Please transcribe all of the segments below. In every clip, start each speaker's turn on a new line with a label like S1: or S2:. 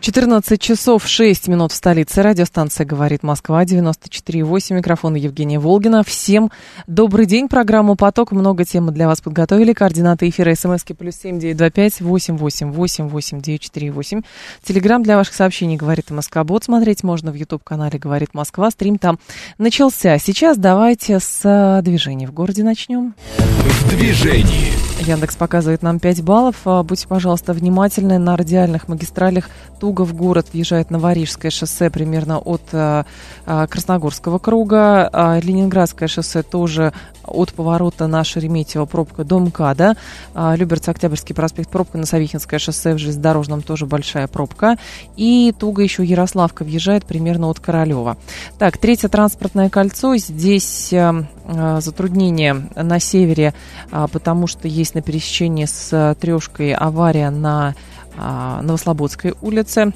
S1: 14 часов 6 минут в столице. Радиостанция «Говорит Москва», 94,8. Микрофон Евгения Волгина. Всем добрый день. Программу «Поток». Много тем для вас подготовили. Координаты эфира смски плюс семь девять два пять восемь восемь восемь восемь девять четыре восемь. Телеграмм для ваших сообщений «Говорит Москва-бот». Смотреть можно в YouTube-канале «Говорит Москва». Стрим там начался. Сейчас давайте с движения в городе начнем.
S2: В движении.
S1: Яндекс показывает нам 5 баллов. А, будьте, пожалуйста, внимательны. На радиальных магистралях туго в город въезжает Новорижское шоссе примерно от а, а, Красногорского круга. А, Ленинградское шоссе тоже от поворота на Шереметьево пробка до МКАДа. А, Люберцы-Октябрьский проспект пробка на Савихинское шоссе в железнодорожном тоже большая пробка. И туго еще Ярославка въезжает примерно от Королева. Так, третье транспортное кольцо. Здесь а, затруднение на севере, а, потому что есть на пересечении с трешкой авария на Новослободской улице.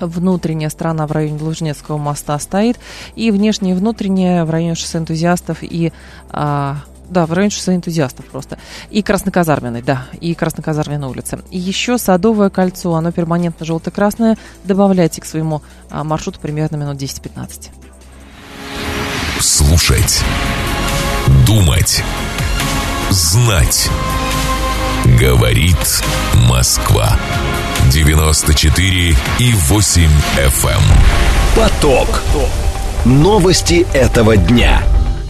S1: Внутренняя сторона в районе Лужнецкого моста стоит, и внешняя и внутренняя в районе шоссе энтузиастов и а, да, в районе шоссе энтузиастов просто. И Красноказарменной, да, и Красноказарменной улицы. И еще Садовое кольцо, оно перманентно желто-красное. Добавляйте к своему а, маршруту примерно минут 10-15.
S2: Слушать. Думать. Знать. Говорит Москва. 94 и 8 FM. эм. Поток. Новости этого дня.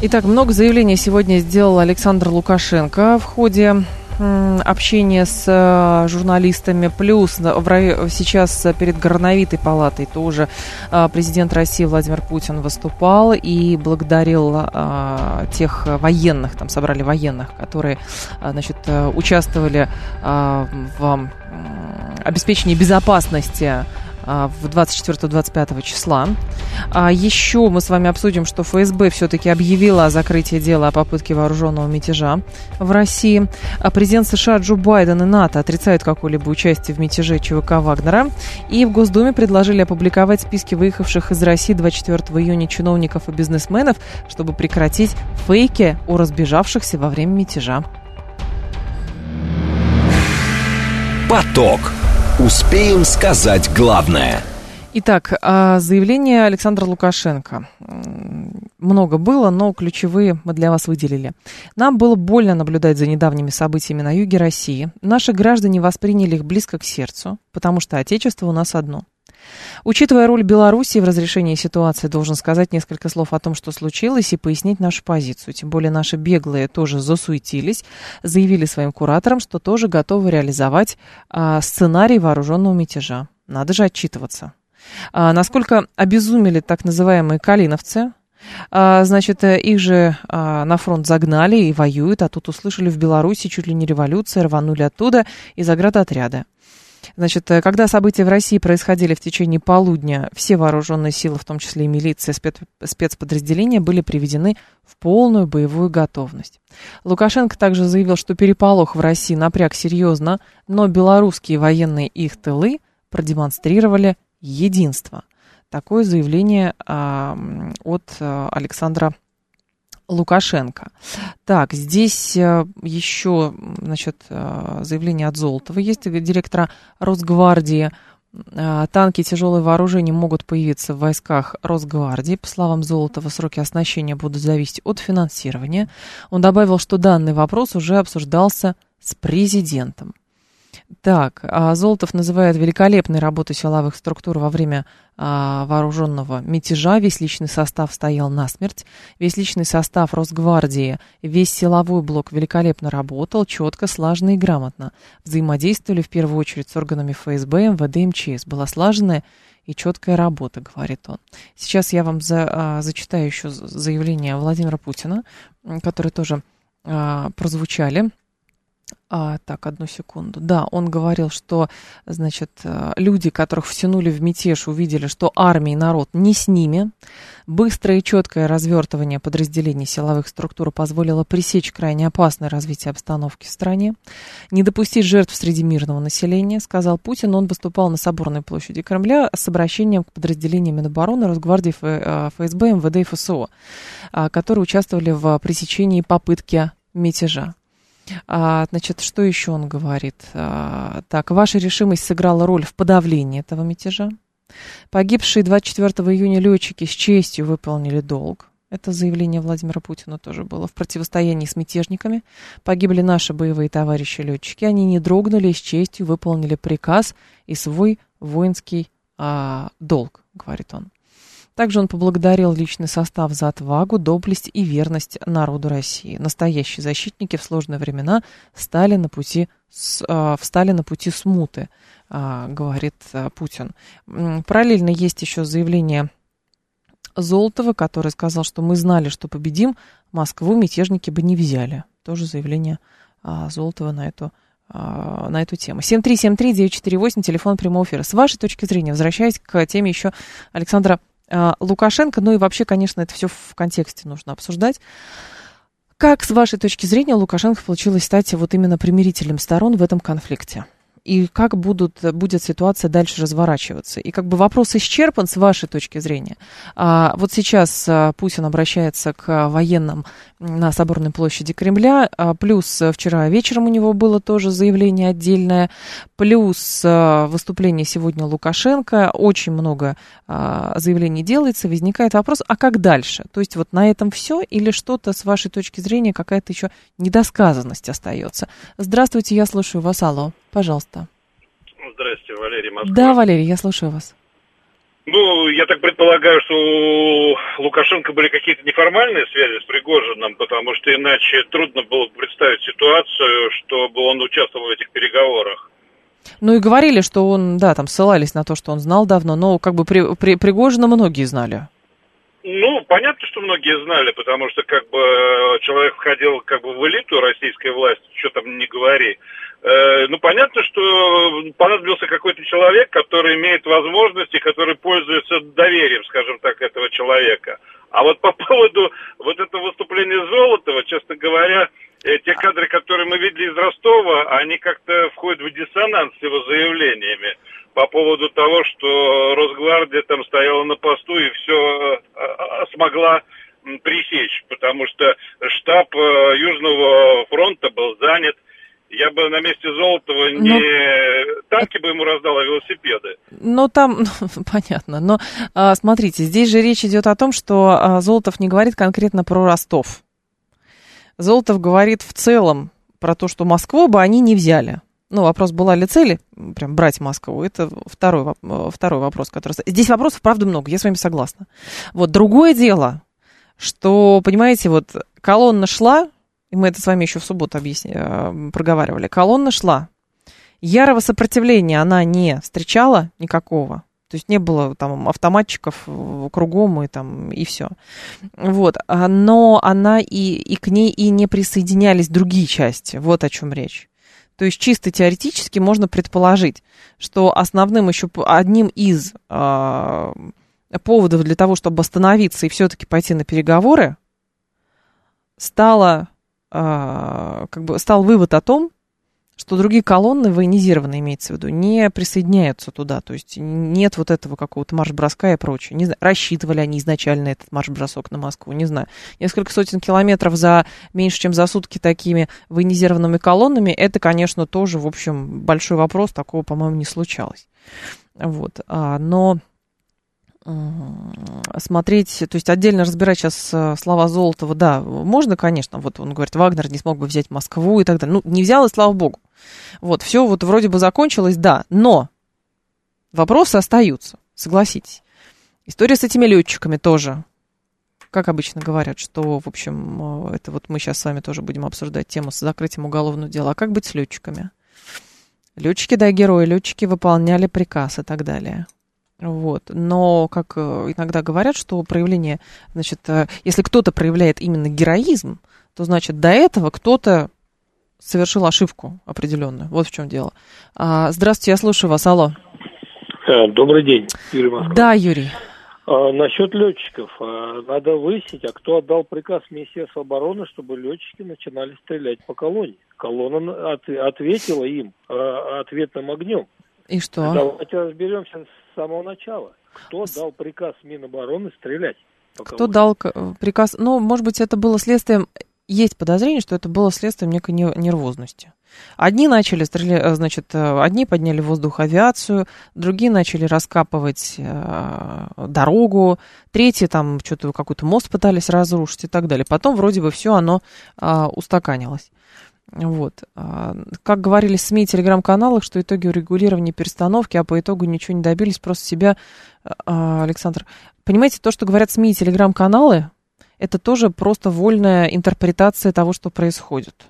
S1: Итак, много заявлений сегодня сделал Александр Лукашенко в ходе м, общения с э, журналистами. Плюс сейчас перед Горновитой палатой тоже э, президент России Владимир Путин выступал и благодарил э, тех военных, там собрали военных, которые э, значит, э, участвовали в обеспечении безопасности а, в 24-25 числа. А еще мы с вами обсудим, что ФСБ все-таки объявила о закрытии дела о попытке вооруженного мятежа в России. А президент США Джо Байден и НАТО отрицают какое-либо участие в мятеже ЧВК Вагнера. И в Госдуме предложили опубликовать списки выехавших из России 24 июня чиновников и бизнесменов, чтобы прекратить фейки о разбежавшихся во время мятежа.
S2: Поток. Успеем сказать главное.
S1: Итак, а, заявление Александра Лукашенко. Много было, но ключевые мы для вас выделили. Нам было больно наблюдать за недавними событиями на юге России. Наши граждане восприняли их близко к сердцу, потому что Отечество у нас одно. Учитывая роль Беларуси в разрешении ситуации, должен сказать несколько слов о том, что случилось, и пояснить нашу позицию. Тем более наши беглые тоже засуетились, заявили своим кураторам, что тоже готовы реализовать а, сценарий вооруженного мятежа. Надо же отчитываться. А, насколько обезумели так называемые калиновцы, а, значит, э, их же а, на фронт загнали и воюют, а тут услышали в Беларуси чуть ли не революция, рванули оттуда из заградотряда. Значит, э, когда события в России происходили в течение полудня, все вооруженные силы, в том числе и милиция, спец- спецподразделения, были приведены в полную боевую готовность. Лукашенко также заявил, что переполох в России напряг серьезно, но белорусские военные их тылы продемонстрировали единство. Такое заявление а, от а, Александра Лукашенко. Так, здесь э, еще, значит, э, заявление от Золотова есть, э, директора Росгвардии. Танки и тяжелое вооружение могут появиться в войсках Росгвардии. По словам Золотова, сроки оснащения будут зависеть от финансирования. Он добавил, что данный вопрос уже обсуждался с президентом. Так, а Золотов называет великолепной работу силовых структур во время а, вооруженного мятежа. Весь личный состав стоял насмерть. Весь личный состав Росгвардии, весь силовой блок великолепно работал, четко, слаженно и грамотно. Взаимодействовали в первую очередь с органами ФСБ, МВД, МЧС. Была слаженная и четкая работа, говорит он. Сейчас я вам за, а, зачитаю еще заявление Владимира Путина, которые тоже а, прозвучали. А, так, одну секунду. Да, он говорил, что, значит, э, люди, которых втянули в мятеж, увидели, что армия и народ не с ними. Быстрое и четкое развертывание подразделений силовых структур позволило пресечь крайне опасное развитие обстановки в стране. Не допустить жертв среди мирного населения, сказал Путин. Он выступал на Соборной площади Кремля с обращением к подразделениям Минобороны, Росгвардии, ФСБ, э, МВД и ФСО, а, которые участвовали в пресечении попытки мятежа. А, значит, что еще он говорит? А, так, ваша решимость сыграла роль в подавлении этого мятежа. Погибшие 24 июня летчики с честью выполнили долг. Это заявление Владимира Путина тоже было. В противостоянии с мятежниками погибли наши боевые товарищи-летчики. Они не дрогнули, с честью выполнили приказ и свой воинский а, долг, говорит он. Также он поблагодарил личный состав за отвагу, доблесть и верность народу России. Настоящие защитники в сложные времена стали на пути, а, встали на пути смуты, а, говорит а, Путин. Параллельно есть еще заявление Золотова, который сказал, что мы знали, что победим, Москву мятежники бы не взяли. Тоже заявление Золотова на эту на эту тему. 7373948, телефон прямого эфира. С вашей точки зрения, возвращаясь к теме еще Александра Лукашенко, ну и вообще, конечно, это все в контексте нужно обсуждать. Как, с вашей точки зрения, Лукашенко получилось стать вот именно примирителем сторон в этом конфликте? И как будут, будет ситуация дальше разворачиваться. И как бы вопрос исчерпан с вашей точки зрения. А, вот сейчас а, Путин обращается к военным на Соборной площади Кремля, а, плюс вчера вечером у него было тоже заявление отдельное, плюс а, выступление сегодня Лукашенко, очень много а, заявлений делается, возникает вопрос, а как дальше? То есть вот на этом все или что-то с вашей точки зрения, какая-то еще недосказанность остается? Здравствуйте, я слушаю вас, алло. Пожалуйста.
S3: Здрасте, Валерий Москва.
S1: Да, Валерий, я слушаю вас.
S3: Ну, я так предполагаю, что у Лукашенко были какие-то неформальные связи с Пригожиным, потому что иначе трудно было представить ситуацию, чтобы он участвовал в этих переговорах.
S1: Ну и говорили, что он, да, там ссылались на то, что он знал давно, но как бы при, при, Пригожина многие знали.
S3: Ну, понятно, что многие знали, потому что как бы человек входил как бы в элиту российской власти, что там не говори. Э, ну, понятно, что понадобился какой-то человек, который имеет возможности, который пользуется доверием, скажем так, этого человека. А вот по поводу вот этого выступления Золотова, честно говоря, э, те кадры, которые мы видели из Ростова, они как-то входят в диссонанс с его заявлениями по поводу того, что Росгвардия там стояла на посту и все э, смогла пресечь, потому что штаб Южного фронта был занят, я бы на месте Золотого не но... танки бы ему раздал, а велосипеды.
S1: Ну, там, ну, понятно. Но а, смотрите, здесь же речь идет о том, что а, Золотов не говорит конкретно про Ростов. Золотов говорит в целом про то, что Москву бы они не взяли. Ну, вопрос, была ли цель прям брать Москву, это второй, второй вопрос, который... Здесь вопросов, правда, много, я с вами согласна. Вот, другое дело, что, понимаете, вот колонна шла, и мы это с вами еще в субботу объясни, э, проговаривали, колонна шла. Ярого сопротивления она не встречала никакого. То есть не было там автоматчиков кругом и там и все. Вот. А, но она и, и к ней и не присоединялись другие части. Вот о чем речь. То есть чисто теоретически можно предположить, что основным еще одним из э, поводов для того, чтобы остановиться и все-таки пойти на переговоры, стало как бы стал вывод о том, что другие колонны, военизированные имеется в виду, не присоединяются туда. То есть нет вот этого какого-то марш-броска и прочее. Не знаю, рассчитывали они изначально этот марш-бросок на Москву, не знаю. Несколько сотен километров за меньше, чем за сутки такими военизированными колоннами, это, конечно, тоже, в общем, большой вопрос. Такого, по-моему, не случалось. Вот. А, но смотреть, то есть отдельно разбирать сейчас э, слова Золотова, да, можно, конечно, вот он говорит, Вагнер не смог бы взять Москву и так далее. Ну, не взял, и слава богу. Вот, все вот вроде бы закончилось, да, но вопросы остаются, согласитесь. История с этими летчиками тоже, как обычно говорят, что, в общем, э, это вот мы сейчас с вами тоже будем обсуждать тему с закрытием уголовного дела. А как быть с летчиками? Летчики, да, герои, летчики выполняли приказ и так далее. Вот. Но, как э, иногда говорят, что проявление, значит, э, если кто-то проявляет именно героизм, то, значит, до этого кто-то совершил ошибку определенную. Вот в чем дело. А, здравствуйте, я слушаю вас. Алло.
S4: Э, добрый день, Юрий Москва.
S1: Да, Юрий.
S4: А, насчет летчиков. А, надо выяснить, а кто отдал приказ Министерства обороны, чтобы летчики начинали стрелять по колонне. Колонна от, ответила им а, ответным огнем.
S1: И что?
S4: Давайте разберемся с самого начала. Кто дал приказ Минобороны стрелять?
S1: Кто дал приказ? Ну, может быть, это было следствием есть подозрение, что это было следствием некой нервозности. Одни начали стрелять, э, значит, э, одни подняли в воздух авиацию, другие начали раскапывать э, дорогу, третьи там что-то какой-то мост пытались разрушить и так далее. Потом вроде бы все оно э, устаканилось. Вот. А, как говорили СМИ и телеграм-каналах, что итоги урегулирования перестановки, а по итогу ничего не добились, просто себя, а, Александр. Понимаете, то, что говорят СМИ и телеграм-каналы, это тоже просто вольная интерпретация того, что происходит.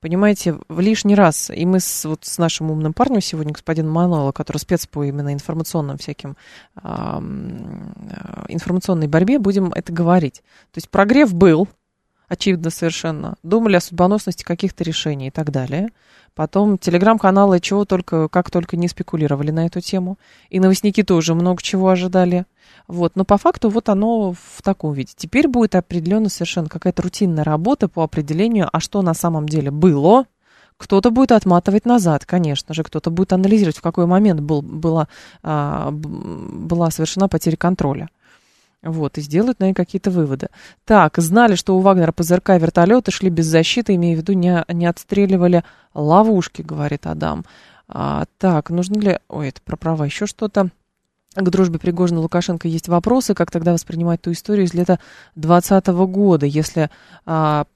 S1: Понимаете, в лишний раз, и мы с, вот с нашим умным парнем сегодня, господин Мануэло, который спец по именно информационным всяким, э, информационной борьбе, будем это говорить. То есть прогрев был, очевидно совершенно, думали о судьбоносности каких-то решений и так далее. Потом телеграм-каналы чего только, как только не спекулировали на эту тему. И новостники тоже много чего ожидали. Вот, но по факту вот оно в таком виде. Теперь будет определенно совершенно какая-то рутинная работа по определению, а что на самом деле было. Кто-то будет отматывать назад, конечно же, кто-то будет анализировать, в какой момент был, была, а, была совершена потеря контроля. Вот, и сделают, наверное, какие-то выводы. Так, знали, что у Вагнера ПЗРК вертолеты шли без защиты, имея в виду, не, не отстреливали ловушки, говорит Адам. А, так, нужно ли... Ой, это про права еще что-то к дружбе Пригожина Лукашенко есть вопросы, как тогда воспринимать ту историю из лета 2020 года. Если а,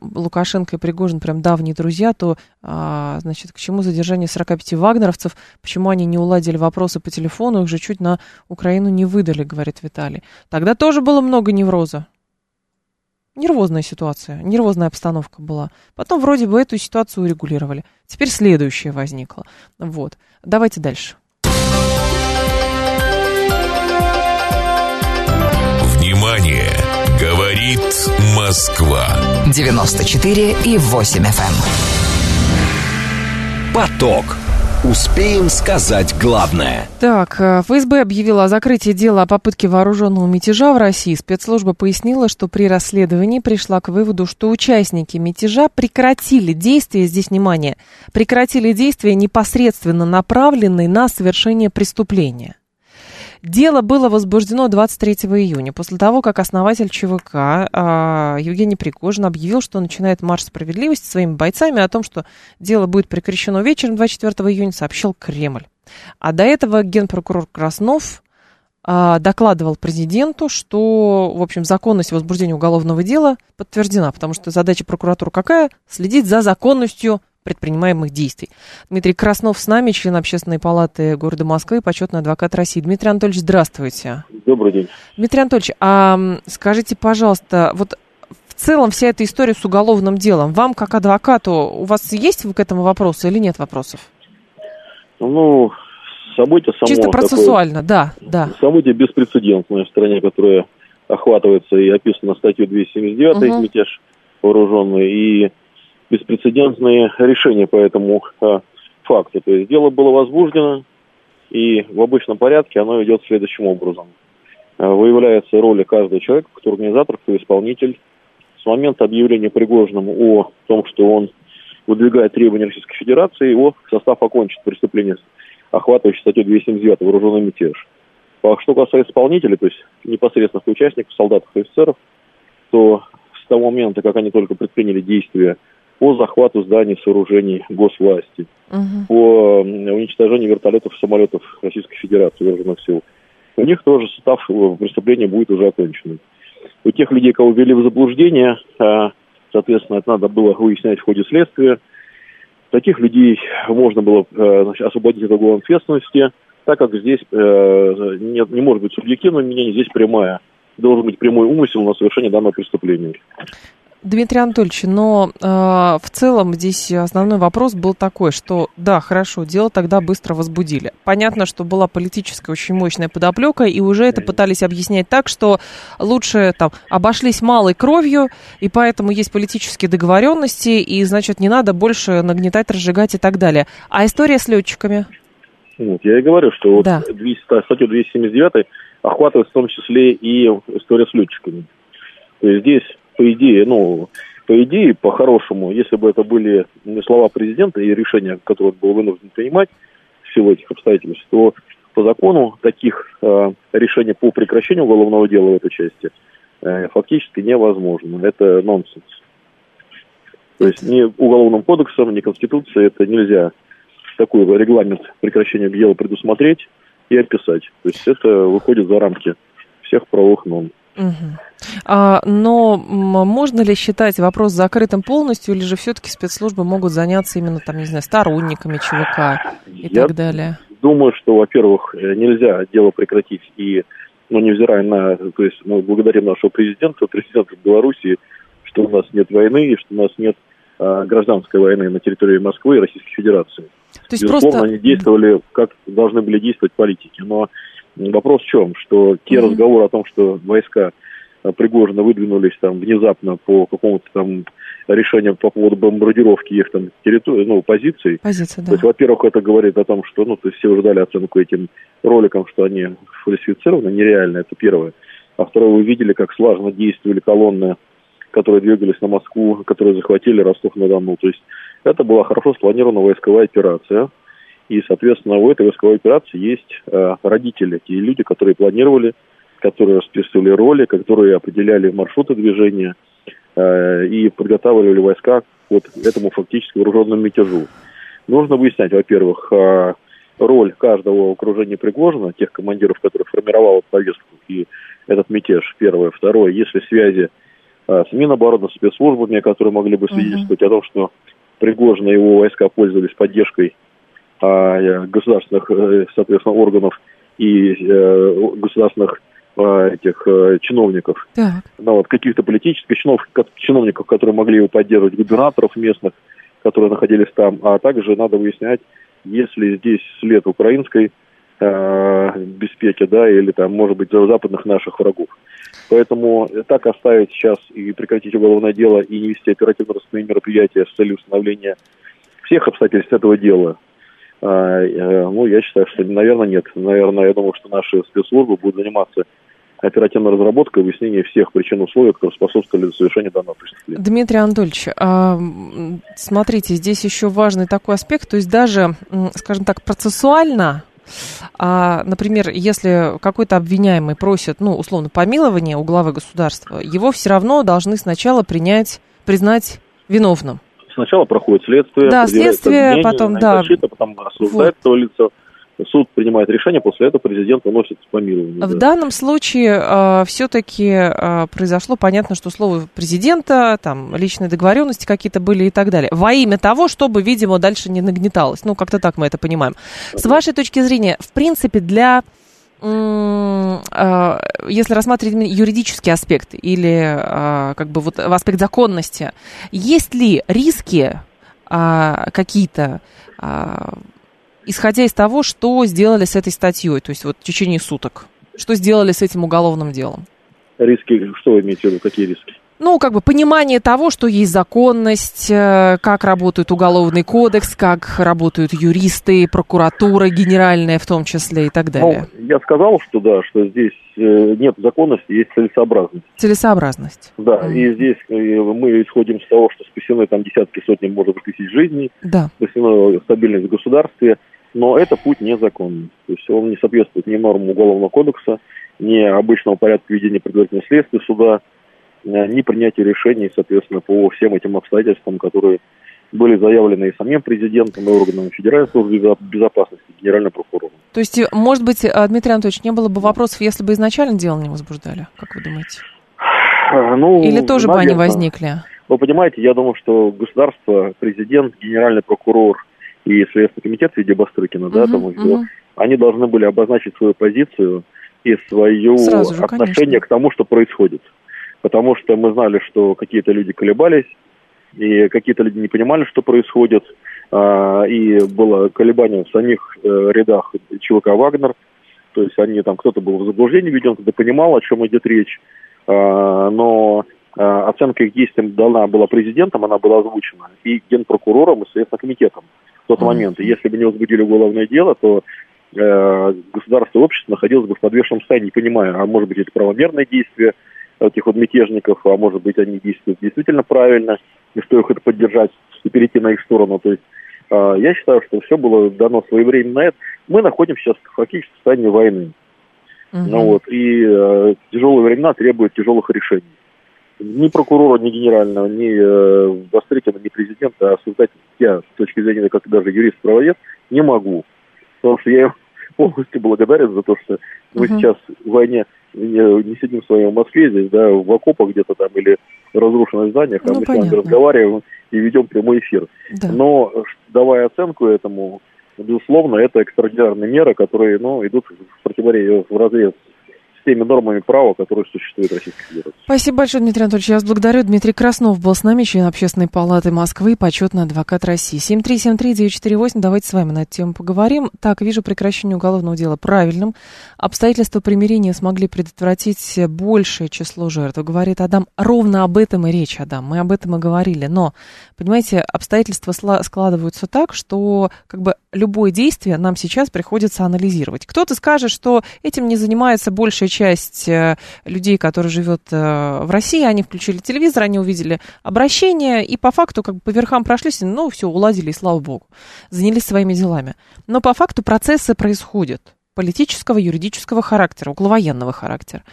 S1: Лукашенко и Пригожин прям давние друзья, то, а, значит, к чему задержание 45 вагнеровцев, почему они не уладили вопросы по телефону, их же чуть на Украину не выдали, говорит Виталий. Тогда тоже было много невроза. Нервозная ситуация, нервозная обстановка была. Потом вроде бы эту ситуацию урегулировали. Теперь следующая возникла. Вот. Давайте дальше.
S2: Внимание! Говорит Москва.
S5: 94 и 8 FM. Эм.
S2: Поток. Успеем сказать главное.
S1: Так, э, ФСБ объявила о закрытии дела о попытке вооруженного мятежа в России. Спецслужба пояснила, что при расследовании пришла к выводу, что участники мятежа прекратили действия, здесь внимание, прекратили действия непосредственно направленные на совершение преступления. Дело было возбуждено 23 июня, после того, как основатель ЧВК а, Евгений Пригожин объявил, что начинает марш справедливости своими бойцами, о том, что дело будет прекращено вечером 24 июня, сообщил Кремль. А до этого генпрокурор Краснов а, докладывал президенту, что, в общем, законность возбуждения уголовного дела подтверждена, потому что задача прокуратуры какая? Следить за законностью предпринимаемых действий. Дмитрий Краснов с нами, член Общественной палаты города Москвы, почетный адвокат России. Дмитрий Анатольевич, здравствуйте.
S4: Добрый день.
S1: Дмитрий Анатольевич, а скажите, пожалуйста, вот в целом вся эта история с уголовным делом, вам как адвокату, у вас есть к этому вопросы или нет вопросов?
S4: Ну, событие само...
S1: Чисто процессуально, такое, да, да.
S4: Событие беспрецедентное в стране, которое охватывается и описано статьей 279 угу. мятеж вооруженный, и беспрецедентные решения по этому э, факту. То есть дело было возбуждено, и в обычном порядке оно идет следующим образом. Э, выявляется роли каждого человека, кто организатор, кто исполнитель. С момента объявления Пригожиным о том, что он выдвигает требования Российской Федерации, его состав окончит преступление, охватывающее статью 279 вооруженный мятеж. А что касается исполнителей, то есть непосредственных участников, солдатов и офицеров, то с того момента, как они только предприняли действия по захвату зданий, сооружений госвласти, угу. по уничтожению вертолетов и самолетов Российской Федерации, вооруженных сил. У них тоже состав э, преступления будет уже окончен. У тех людей, кого ввели в заблуждение, а, соответственно, это надо было выяснять в ходе следствия, таких людей можно было э, значит, освободить от уголовной ответственности, так как здесь э, нет, не может быть субъективного мнения, здесь прямая. Должен быть прямой умысел на совершение данного преступления.
S1: Дмитрий Анатольевич, но э, в целом здесь основной вопрос был такой, что да, хорошо, дело тогда быстро возбудили. Понятно, что была политическая очень мощная подоплека, и уже это пытались объяснять так, что лучше там обошлись малой кровью, и поэтому есть политические договоренности, и значит не надо больше нагнетать, разжигать и так далее. А история с летчиками?
S4: Вот, я и говорю, что вот да. 200, статью 279 охватывает в том числе и история с летчиками. То есть здесь по идее, ну, по идее, по-хорошему, если бы это были слова президента и решения, которые он был вынужден принимать в силу этих обстоятельств, то по закону таких э, решений по прекращению уголовного дела в этой части э, фактически невозможно. Это нонсенс. То есть ни уголовным кодексом, ни конституцией это нельзя такой регламент прекращения дела предусмотреть и описать. То есть это выходит за рамки всех правовых норм.
S1: Угу. А, но можно ли считать вопрос закрытым полностью, или же все-таки спецслужбы могут заняться именно, там, не знаю, сторонниками ЧВК и Я так далее?
S4: Думаю, что, во-первых, э, нельзя дело прекратить и, ну, невзирая на, то есть мы благодарим нашего президента, президента Беларуси, что у нас нет войны и что у нас нет а, гражданской войны на территории Москвы и Российской Федерации. То есть Безусловно, просто... они действовали, как должны были действовать политики, но Вопрос в чем? Что те mm-hmm. разговоры о том, что войска э, Пригожина выдвинулись там внезапно по какому-то там решению по поводу бомбардировки их там территории, ну, позиций.
S1: Позиция, да.
S4: То есть, во-первых, это говорит о том, что, ну, то есть все уже дали оценку этим роликам, что они фальсифицированы, нереально, это первое. А второе, вы видели, как слаженно действовали колонны, которые двигались на Москву, которые захватили Ростов-на-Дону. То есть это была хорошо спланированная войсковая операция. И, соответственно, у этой войсковой операции есть э, родители, те люди, которые планировали, которые расписывали роли, которые определяли маршруты движения э, и подготавливали войска к вот этому фактически вооруженному мятежу. Нужно выяснять, во-первых, э, роль каждого окружения Пригожина, тех командиров, которые формировали повестку и этот мятеж, первое. Второе, есть ли связи э, с Минобороны, спецслужбами, которые могли бы свидетельствовать uh-huh. о том, что Пригожин и его войска пользовались поддержкой государственных, э, соответственно, органов и э, государственных а, этих э, чиновников, так. ну, вот, каких-то политических чинов, чиновников, которые могли его поддерживать, губернаторов местных, которые находились там, а также надо выяснять, есть ли здесь след украинской э, беспеки, да, или там, может быть, западных наших врагов. Поэтому так оставить сейчас и прекратить уголовное дело и не вести оперативно-розыскные мероприятия с целью установления всех обстоятельств этого дела а, э, ну, я считаю, что, наверное, нет. Наверное, я думаю, что наши спецслужбы будут заниматься оперативной разработкой выяснением всех причин условий, которые способствовали совершению данного преступления.
S1: Дмитрий Анатольевич, а, смотрите, здесь еще важный такой аспект, то есть даже, скажем так, процессуально а, например, если какой-то обвиняемый просит, ну, условно, помилования у главы государства, его все равно должны сначала принять, признать виновным
S4: сначала проходит следствие.
S1: Да, следствие, мнение, потом, да.
S4: Защита, потом осуждает вот. то лицо. Суд принимает решение, после этого президент выносит помилование.
S1: В да. данном случае э, все-таки э, произошло, понятно, что слово президента, там, личные договоренности какие-то были и так далее. Во имя того, чтобы, видимо, дальше не нагнеталось. Ну, как-то так мы это понимаем. С вашей точки зрения, в принципе, для а, если рассматривать юридический аспект или а, как бы вот аспект законности, есть ли риски а, какие-то, исходя из того, что сделали с этой статьей, то есть вот в течение суток, что сделали с этим уголовным делом?
S4: Риски, что вы имеете в виду, какие риски?
S1: Ну, как бы понимание того, что есть законность, э, как работает уголовный кодекс, как работают юристы, прокуратура генеральная в том числе и так далее.
S4: Ну, я сказал, что да, что здесь э, нет законности, есть целесообразность.
S1: Целесообразность.
S4: Да, mm. и здесь э, мы исходим с того, что спасены там десятки, сотни, может быть, тысяч жизней,
S1: да.
S4: спасена стабильность в государстве, но это путь незаконный. То есть он не соответствует ни нормам Уголовного кодекса, ни обычного порядка ведения предварительного следствия суда, ни принятия решений, соответственно, по всем этим обстоятельствам, которые были заявлены и самим президентом, и органами Федеральной службы безопасности, генеральным прокурором.
S1: То есть, может быть, э, Дмитрий Анатольевич, не было бы вопросов, если бы изначально дело не возбуждали, как вы думаете?
S4: Э, ну,
S1: Или тоже наверное, бы они возникли?
S4: Вы понимаете, я думаю, что государство, президент, генеральный прокурор и Следственный комитет в виде Бастрыкина, да, там, угу. они должны были обозначить свою позицию и свое отношение конечно. к тому, что происходит. Потому что мы знали, что какие-то люди колебались, и какие-то люди не понимали, что происходит, а, и было колебание в самих э, рядах ЧВК «Вагнер», то есть они там, кто-то был в заблуждении введен, кто-то понимал, о чем идет речь, а, но а, оценка их действиям дана была президентом, она была озвучена, и генпрокурором, и Следственным комитетом в тот момент. И если бы не возбудили уголовное дело, то э, государство и общество находилось бы в подвешенном состоянии, не понимая, а может быть это правомерное действие этих вот мятежников, а может быть они действуют действительно правильно, и что их это поддержать и перейти на их сторону. То есть э, я считаю, что все было дано своевременно. Это. Мы находимся сейчас фактически в состоянии войны. Угу. Ну вот, и э, тяжелые времена требуют тяжелых решений. Ни прокурора, ни генерального, ни э, Вострикина, ни президента осуждать я, с точки зрения, как даже юрист-правовед, не могу. Потому что я полностью благодарен за то, что мы угу. сейчас в войне не, не сидим с вами в Москве здесь, да, в окопах где-то там или в разрушенных зданиях, а ну, мы понятно. с вами разговариваем и ведем прямой эфир. Да. Но давая оценку этому, безусловно, это экстраординарные меры, которые ну, идут в противоречие, в разрез теми нормами права, которые существуют в Российской Федерации.
S1: Спасибо большое, Дмитрий Анатольевич. Я вас благодарю. Дмитрий Краснов был с нами, член Общественной палаты Москвы, почетный адвокат России. 7373948, давайте с вами на эту тему поговорим. Так, вижу прекращение уголовного дела правильным. Обстоятельства примирения смогли предотвратить большее число жертв. Говорит Адам, ровно об этом и речь, Адам. Мы об этом и говорили. Но, понимаете, обстоятельства складываются так, что как бы любое действие нам сейчас приходится анализировать. Кто-то скажет, что этим не занимается большая часть э, людей, которые живет э, в России, они включили телевизор, они увидели обращение, и по факту как бы по верхам прошлись, ну, все, уладили, и слава богу, занялись своими делами. Но по факту процессы происходят политического, юридического характера, околовоенного характера.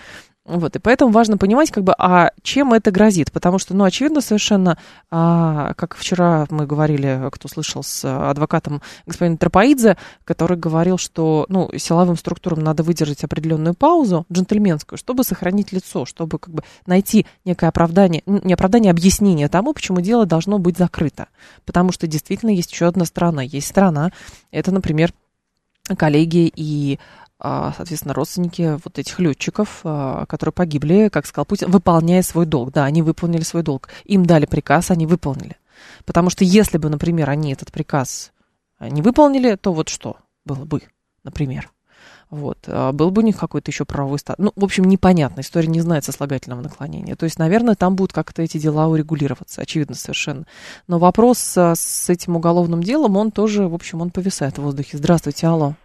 S1: Вот, и поэтому важно понимать, как бы, а чем это грозит, потому что, ну, очевидно совершенно, а, как вчера мы говорили, кто слышал с адвокатом господином Тропоидзе, который говорил, что, ну, силовым структурам надо выдержать определенную паузу, джентльменскую, чтобы сохранить лицо, чтобы, как бы, найти некое оправдание, не оправдание, а объяснение тому, почему дело должно быть закрыто, потому что действительно есть еще одна сторона, есть страна, это, например, коллеги и соответственно, родственники вот этих летчиков, а, которые погибли, как сказал Путин, выполняя свой долг. Да, они выполнили свой долг. Им дали приказ, они выполнили. Потому что если бы, например, они этот приказ не выполнили, то вот что было бы, например. Вот. А был бы у них какой-то еще правовой статус. Ну, в общем, непонятно. История не знает сослагательного наклонения. То есть, наверное, там будут как-то эти дела урегулироваться. Очевидно совершенно. Но вопрос с этим уголовным делом, он тоже, в общем, он повисает в воздухе. Здравствуйте, алло.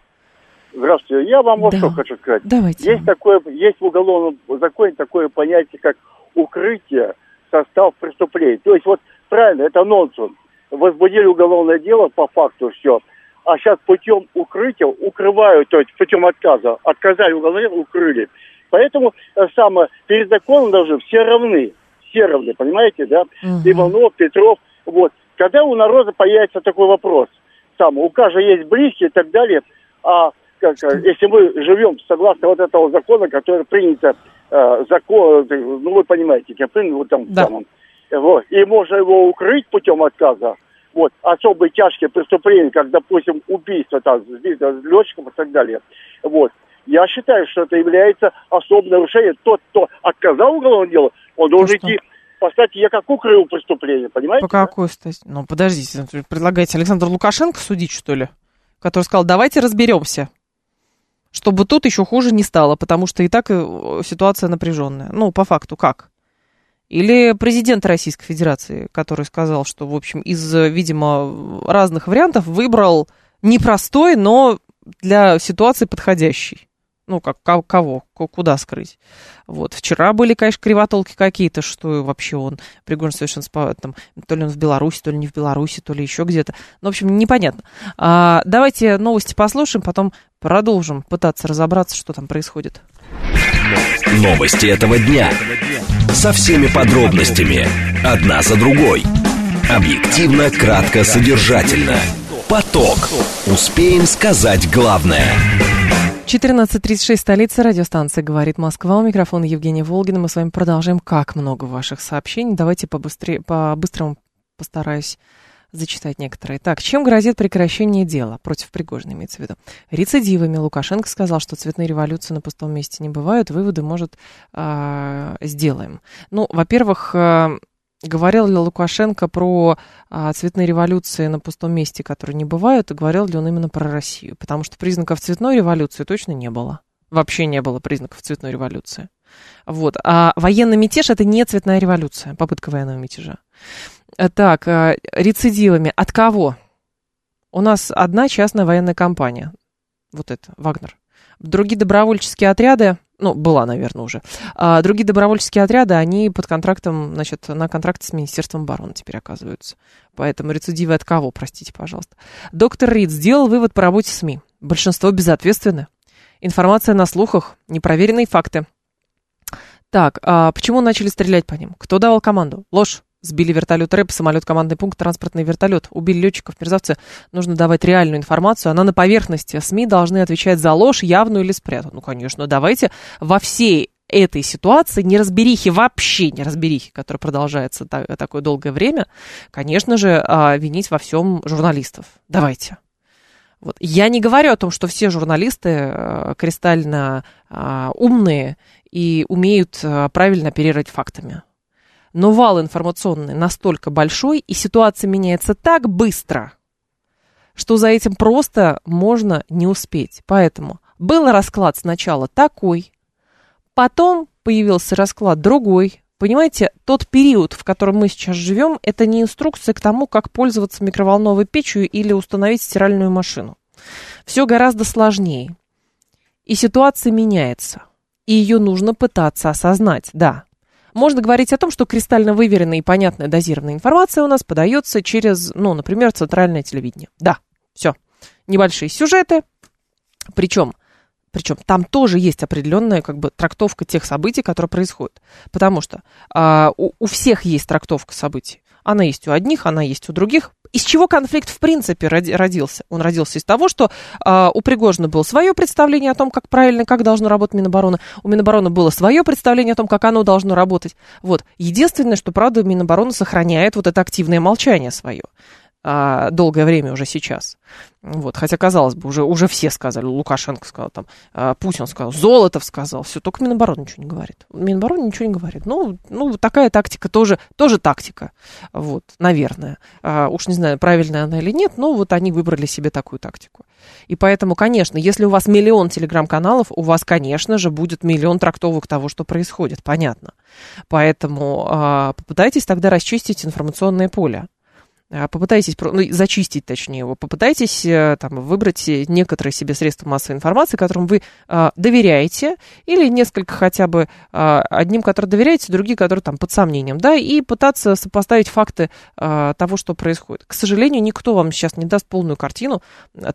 S6: Здравствуйте. Я вам вот да. что хочу сказать.
S1: Давайте.
S6: Есть такое, есть в уголовном законе такое понятие, как укрытие состав преступления. То есть вот правильно, это нонсенс. Возбудили уголовное дело по факту все. А сейчас путем укрытия укрывают, то есть путем отказа. Отказали уголовное укрыли. Поэтому э, самое, перед законом должны все равны. Все равны, понимаете, да? Угу. Иванов, Петров. Вот. Когда у народа появится такой вопрос, сам, у каждого есть близкие и так далее, а как, если мы живем согласно вот этого закона, который принято, э, закон, ну вы понимаете, как принято вот там да. самом, вот, и можно его укрыть путем отказа, вот, особые тяжкие преступления, как, допустим, убийство там, летчиков и так далее, вот, я считаю, что это является особым нарушением. Тот, кто отказал уголовное дело, он должен идти поставить я как укрыл преступление, понимаете?
S1: По какой статье? Ну, подождите, предлагаете Александр Лукашенко судить, что ли? Который сказал, давайте разберемся чтобы тут еще хуже не стало, потому что и так э, ситуация напряженная. Ну, по факту, как? Или президент Российской Федерации, который сказал, что, в общем, из, видимо, разных вариантов выбрал непростой, но для ситуации подходящий. Ну, как кого, куда скрыть. Вот. Вчера были, конечно, кривотолки какие-то, что вообще он, Пригожин совершенно, там, то ли он в Беларуси, то ли не в Беларуси, то ли еще где-то. Ну, в общем, непонятно. А, давайте новости послушаем, потом продолжим пытаться разобраться, что там происходит.
S2: Новости этого дня. Со всеми подробностями. Одна за другой. Объективно, кратко, содержательно. Поток. Успеем сказать главное.
S1: 14.36, столица радиостанции «Говорит Москва». У микрофона Евгения Волгина. Мы с вами продолжаем. Как много ваших сообщений. Давайте побыстрее, по-быстрому постараюсь зачитать некоторые. Так, чем грозит прекращение дела против Пригожина, имеется в виду? Рецидивами. Лукашенко сказал, что цветные революции на пустом месте не бывают. Выводы, может, э, сделаем. Ну, во-первых, э, говорил ли Лукашенко про э, цветные революции на пустом месте, которые не бывают, и говорил ли он именно про Россию? Потому что признаков цветной революции точно не было. Вообще не было признаков цветной революции. Вот. А военный мятеж это не цветная революция, попытка военного мятежа. Э, так, э, рецидивами. От кого? У нас одна частная военная компания. Вот это, Вагнер. Другие добровольческие отряды, ну, была, наверное, уже. А другие добровольческие отряды, они под контрактом, значит, на контракте с Министерством обороны теперь оказываются. Поэтому рецидивы от кого, простите, пожалуйста. Доктор Рид сделал вывод по работе СМИ. Большинство безответственны. Информация на слухах, непроверенные факты. Так, а почему начали стрелять по ним? Кто давал команду? Ложь. Сбили вертолет рэп, самолет, командный пункт, транспортный вертолет. Убили летчиков, мерзавцы. Нужно давать реальную информацию. Она на поверхности. СМИ должны отвечать за ложь, явную или спрятанную. Ну, конечно, давайте во всей этой ситуации, неразберихи, вообще неразберихи, которая продолжается так, такое долгое время, конечно же, а, винить во всем журналистов. Давайте. Вот. Я не говорю о том, что все журналисты э, кристально э, умные и умеют э, правильно оперировать фактами. Но вал информационный настолько большой, и ситуация меняется так быстро, что за этим просто можно не успеть. Поэтому был расклад сначала такой, потом появился расклад другой. Понимаете, тот период, в котором мы сейчас живем, это не инструкция к тому, как пользоваться микроволновой печью или установить стиральную машину. Все гораздо сложнее. И ситуация меняется. И ее нужно пытаться осознать, да. Можно говорить о том, что кристально выверенная и понятная дозированная информация у нас подается через, ну, например, центральное телевидение. Да, все. Небольшие сюжеты, причем причем там тоже есть определенная как бы трактовка тех событий, которые происходят. Потому что а, у, у всех есть трактовка событий. Она есть у одних, она есть у других. Из чего конфликт в принципе родился? Он родился из того, что э, у Пригожина было свое представление о том, как правильно, как должно работать Минобороны. У Минобороны было свое представление о том, как оно должно работать. Вот. Единственное, что, правда, Минобороны сохраняет вот это активное молчание свое а, долгое время уже сейчас. Вот, хотя, казалось бы, уже, уже все сказали, Лукашенко сказал, там, а, Путин сказал, Золотов сказал, все, только Минобороны ничего не говорит. Минобороны ничего не говорит. Ну, ну такая тактика тоже, тоже тактика, вот, наверное. А, уж не знаю, правильная она или нет, но вот они выбрали себе такую тактику. И поэтому, конечно, если у вас миллион телеграм-каналов, у вас, конечно же, будет миллион трактовок того, что происходит, понятно. Поэтому а, попытайтесь тогда расчистить информационное поле. А, попытайтесь, ну, зачистить точнее его, попытайтесь э, там, выбрать некоторые себе средства массовой информации, которым вы а, доверяете, или несколько хотя бы, а, одним, которым доверяете, другие, которые там под сомнением, да, и пытаться сопоставить факты а, того, что происходит. К сожалению, никто вам сейчас не даст полную картину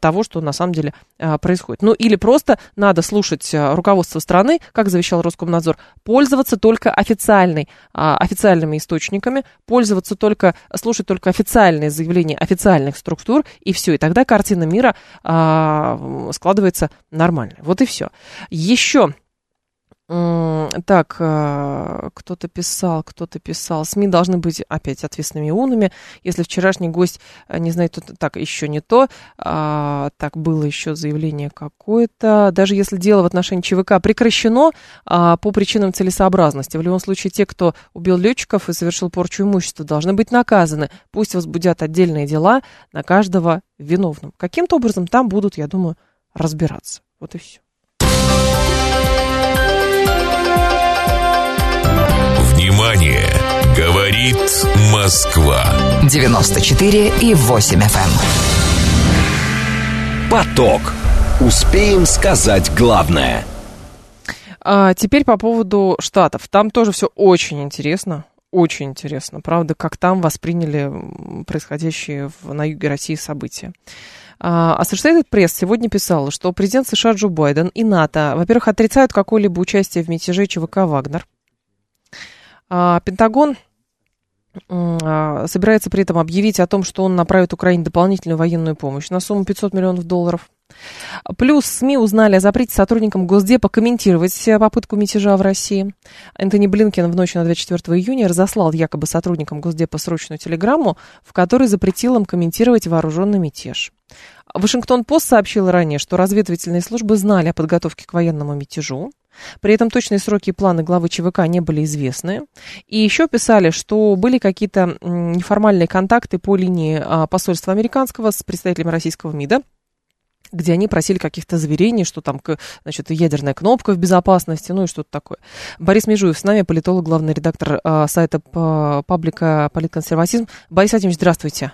S1: того, что на самом деле а, происходит. Ну, или просто надо слушать а, руководство страны, как завещал Роскомнадзор, пользоваться только официальной, а, официальными источниками, пользоваться только, слушать только официальные официальные заявления официальных структур, и все. И тогда картина мира а, складывается нормально. Вот и все. Еще так, э, кто-то писал, кто-то писал. СМИ должны быть опять ответственными и умными. Если вчерашний гость э, не знает, то так, еще не то. А, так, было еще заявление какое-то. Даже если дело в отношении ЧВК прекращено а, по причинам целесообразности. В любом случае, те, кто убил летчиков и совершил порчу имущества, должны быть наказаны. Пусть возбудят отдельные дела на каждого виновного. Каким-то образом там будут, я думаю, разбираться. Вот и все.
S2: Говорит Москва.
S5: 94 и 8 FM. Эм.
S2: Поток. Успеем сказать главное.
S1: А теперь по поводу Штатов. Там тоже все очень интересно. Очень интересно, правда, как там восприняли происходящие в, на юге России события. А Associated Press сегодня писала, что президент США Джо Байден и НАТО, во-первых, отрицают какое-либо участие в мятеже ЧВК «Вагнер», а, Пентагон собирается при этом объявить о том, что он направит Украине дополнительную военную помощь на сумму 500 миллионов долларов. Плюс СМИ узнали о запрете сотрудникам Госдепа комментировать попытку мятежа в России. Энтони Блинкен в ночь на 24 июня разослал якобы сотрудникам Госдепа срочную телеграмму, в которой запретил им комментировать вооруженный мятеж. Вашингтон-Пост сообщил ранее, что разведывательные службы знали о подготовке к военному мятежу. При этом точные сроки и планы главы ЧВК не были известны. И еще писали, что были какие-то неформальные контакты по линии а, посольства американского с представителями российского МИДа, где они просили каких-то заверений, что там, значит, ядерная кнопка в безопасности, ну и что-то такое. Борис Межуев с нами, политолог, главный редактор э, сайта паблика «Политконсерватизм». Борис Владимирович, здравствуйте.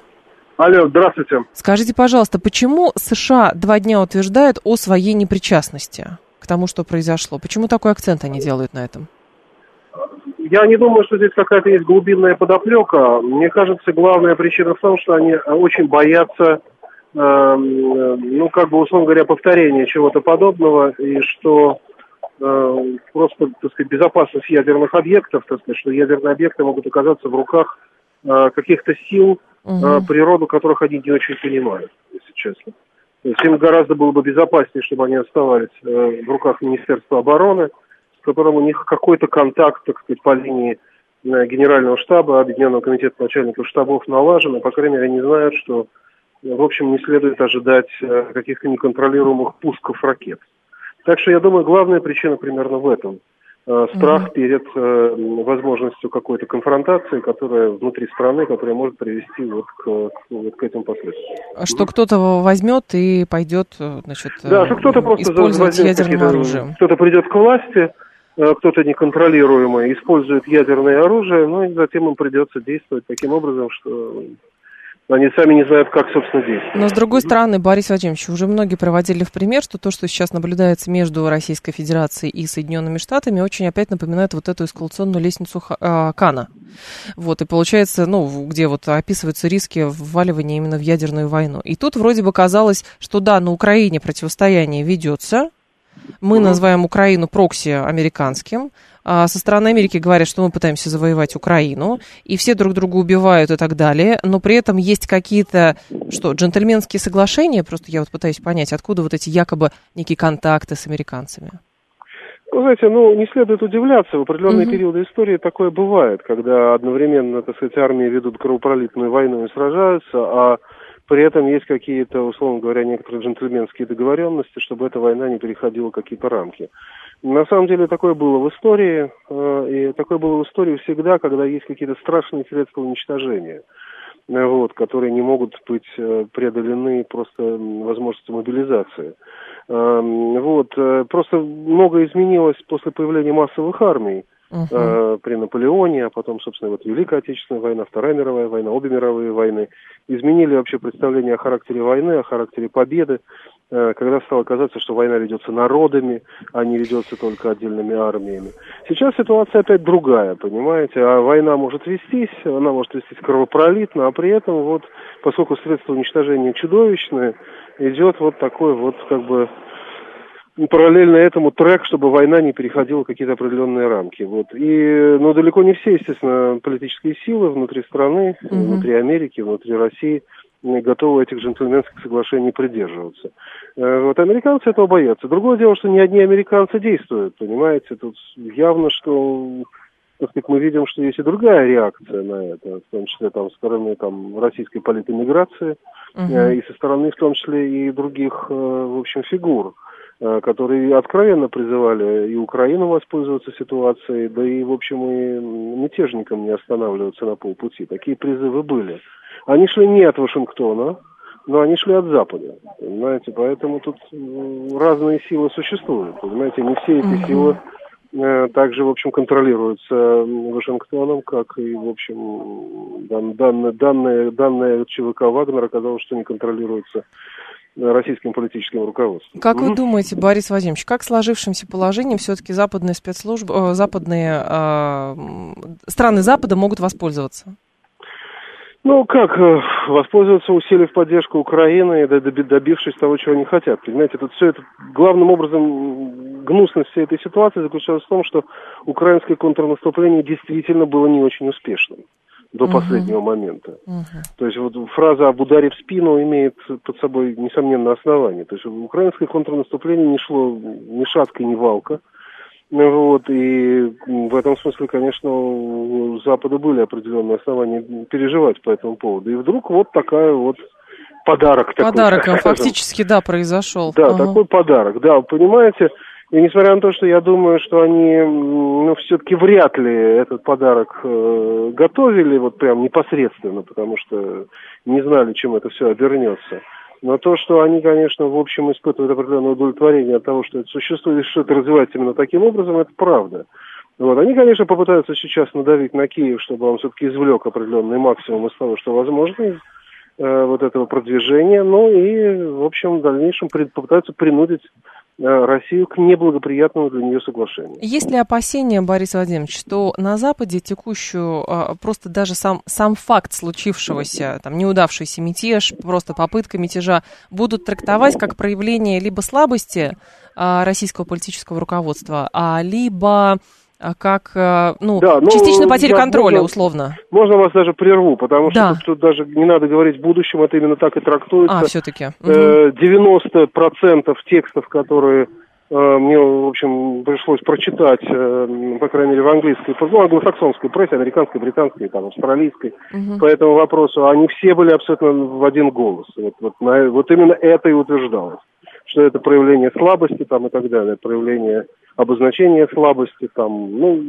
S7: Алло, здравствуйте.
S1: Скажите, пожалуйста, почему США два дня утверждают о своей непричастности к тому, что произошло? Почему такой акцент они делают на этом?
S7: Я не думаю, что здесь какая-то есть глубинная подоплека. Мне кажется, главная причина в том, что они очень боятся Эм, ну, как бы, условно говоря, повторение чего-то подобного, и что э, просто, так сказать, безопасность ядерных объектов, так сказать, что ядерные объекты могут оказаться в руках э, каких-то сил, угу. природу которых они не очень понимают, если честно. Им гораздо было бы безопаснее, чтобы они оставались в руках Министерства обороны, с которым у них какой-то контакт, так сказать, по линии Генерального штаба, Объединенного комитета начальников штабов налажен, и, по крайней мере, они знают, что в общем, не следует ожидать э, каких-то неконтролируемых пусков ракет. Так что я думаю, главная причина примерно в этом. Э, страх mm-hmm. перед э, возможностью какой-то конфронтации, которая внутри страны, которая может привести вот к, вот к этим последствиям.
S1: А что кто-то возьмет и пойдет, значит,
S7: да, что кто-то просто
S1: использовать ядерным оружием.
S7: Кто-то придет к власти, кто-то неконтролируемый использует ядерное оружие, ну и затем им придется действовать таким образом, что они сами не знают, как, собственно, действовать.
S1: Но, с другой стороны, Борис Владимирович, уже многие проводили в пример, что то, что сейчас наблюдается между Российской Федерацией и Соединенными Штатами, очень опять напоминает вот эту эскалационную лестницу а, Кана. Вот, и получается, ну, где вот описываются риски вваливания именно в ядерную войну. И тут вроде бы казалось, что да, на Украине противостояние ведется, мы называем Украину прокси американским, со стороны Америки говорят, что мы пытаемся завоевать Украину, и все друг друга убивают и так далее, но при этом есть какие-то, что, джентльменские соглашения, просто я вот пытаюсь понять, откуда вот эти якобы некие контакты с американцами.
S7: Вы знаете, ну, не следует удивляться, в определенные mm периоды истории такое бывает, когда одновременно, так сказать, армии ведут кровопролитную войну и сражаются, а при этом есть какие-то, условно говоря, некоторые джентльменские договоренности, чтобы эта война не переходила какие-то рамки. На самом деле такое было в истории, э, и такое было в истории всегда, когда есть какие-то страшные средства уничтожения, э, вот, которые не могут быть э, преодолены просто возможностью мобилизации. Вот, просто много изменилось после появления массовых армий uh-huh. при Наполеоне, а потом, собственно, вот Великая Отечественная война, Вторая мировая война, обе мировые войны. Изменили вообще представление о характере войны, о характере победы. Э, когда стало казаться, что война ведется народами, а не ведется только отдельными армиями. Сейчас ситуация опять другая, понимаете, а война может вестись, она может вестись кровопролитно, а при этом вот, поскольку средства уничтожения чудовищные, идет вот такой вот как бы параллельно этому трек, чтобы война не переходила какие-то определенные рамки. Вот. И, ну, далеко не все, естественно, политические силы внутри страны, угу. внутри Америки, внутри России – готовы этих джентльменских соглашений придерживаться. Э, вот американцы этого боятся. Другое дело, что не одни американцы действуют, понимаете, тут явно, что так сказать, мы видим, что есть и другая реакция на это, в том числе там, со стороны там, российской политэмиграции, uh-huh. и со стороны, в том числе, и других, э, в общем, фигур, которые откровенно призывали и Украину воспользоваться ситуацией, да и, в общем, и мятежникам не останавливаться на полпути. Такие призывы были. Они шли не от Вашингтона, но они шли от Запада, понимаете, поэтому тут разные силы существуют, понимаете, не все эти силы э, также, в общем, контролируются Вашингтоном, как и, в общем, дан, данные, данные, данные ЧВК Вагнер оказалось, что не контролируются российским политическим руководством.
S1: Как вы думаете, Борис Вадимович, как сложившимся положением все-таки западные спецслужбы, э, западные э, страны Запада могут воспользоваться?
S7: Ну, как э, воспользоваться усилив поддержку Украины, добившись того, чего они хотят. Понимаете, тут все это, главным образом, гнусность всей этой ситуации заключалась в том, что украинское контрнаступление действительно было не очень успешным. До угу. последнего момента. Угу. То есть вот фраза об ударе в спину имеет под собой, несомненно, основание. То есть украинское контрнаступление не шло ни шатка, ни валка. Вот, и в этом смысле, конечно, у Запада были определенные основания переживать по этому поводу. И вдруг вот такая вот подарок.
S1: Подарок такой, фактически, да, произошел.
S7: Да, ага. такой подарок, да, понимаете. И несмотря на то, что я думаю, что они, ну, все-таки вряд ли этот подарок э, готовили вот прям непосредственно, потому что не знали, чем это все обернется. Но то, что они, конечно, в общем испытывают определенное удовлетворение от того, что это существует, что это развивается именно таким образом, это правда. Вот. Они, конечно, попытаются сейчас надавить на Киев, чтобы он все-таки извлек определенный максимум из того, что возможно, из э, вот этого продвижения. Ну и, в общем, в дальнейшем попытаются принудить Россию к неблагоприятному для нее соглашению.
S1: Есть ли опасения, Борис Владимирович, что на Западе текущую, а, просто даже сам, сам факт случившегося, там, неудавшийся мятеж, просто попытка мятежа, будут трактовать как проявление либо слабости а, российского политического руководства, а либо как, э, ну, да, ну, частично потеря контроля, можно, условно.
S7: Можно вас даже прерву, потому что да. тут, тут даже не надо говорить в будущем, это именно так и трактуется.
S1: А, все-таки.
S7: Угу. 90% текстов, которые э, мне, в общем, пришлось прочитать, э, по крайней мере, в английской, ну, англосаксонской прессе, американской, британской, там, австралийской, угу. по этому вопросу, они все были абсолютно в один голос. Вот, вот, на, вот именно это и утверждалось, что это проявление слабости там и так далее, проявление обозначение слабости, там, ну,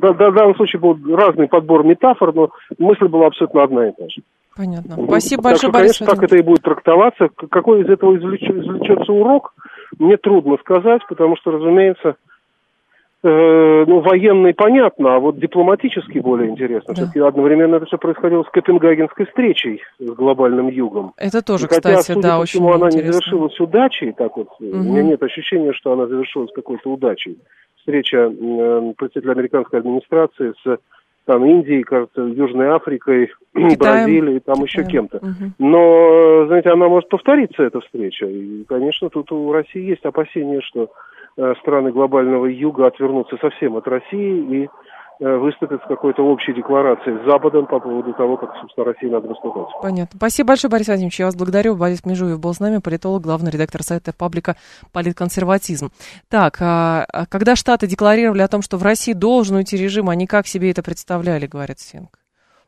S7: да, да, в данном случае был разный подбор метафор, но мысль была абсолютно одна и та же.
S1: Понятно. Спасибо большое, что,
S7: Борис. Конечно, так это и будет трактоваться. Какой из этого извлеч, извлечется урок, мне трудно сказать, потому что, разумеется, ну, военный понятно, а вот дипломатически более интересно. Да. Все-таки одновременно это все происходило с Копенгагенской встречей с глобальным югом.
S1: Это тоже, и хотя, кстати, да, очень
S7: почему она не завершилась удачей, так вот, угу. у меня нет ощущения, что она завершилась какой-то удачей. Встреча э, представителя американской администрации с там Индией, кажется, Южной Африкой, Китаем. Бразилией, там Китаем. еще кем-то. Угу. Но, знаете, она может повториться, эта встреча. И, конечно, тут у России есть опасения, что Э, страны глобального юга отвернутся совсем от России и э, выступят с какой-то общей декларацией с Западом по поводу того, как, собственно, России надо выступать.
S1: Понятно. Спасибо большое, Борис Владимирович. Я вас благодарю. Борис Межуев был с нами, политолог, главный редактор сайта паблика «Политконсерватизм». Так, а, а когда Штаты декларировали о том, что в России должен уйти режим, они как себе это представляли, говорит Синг?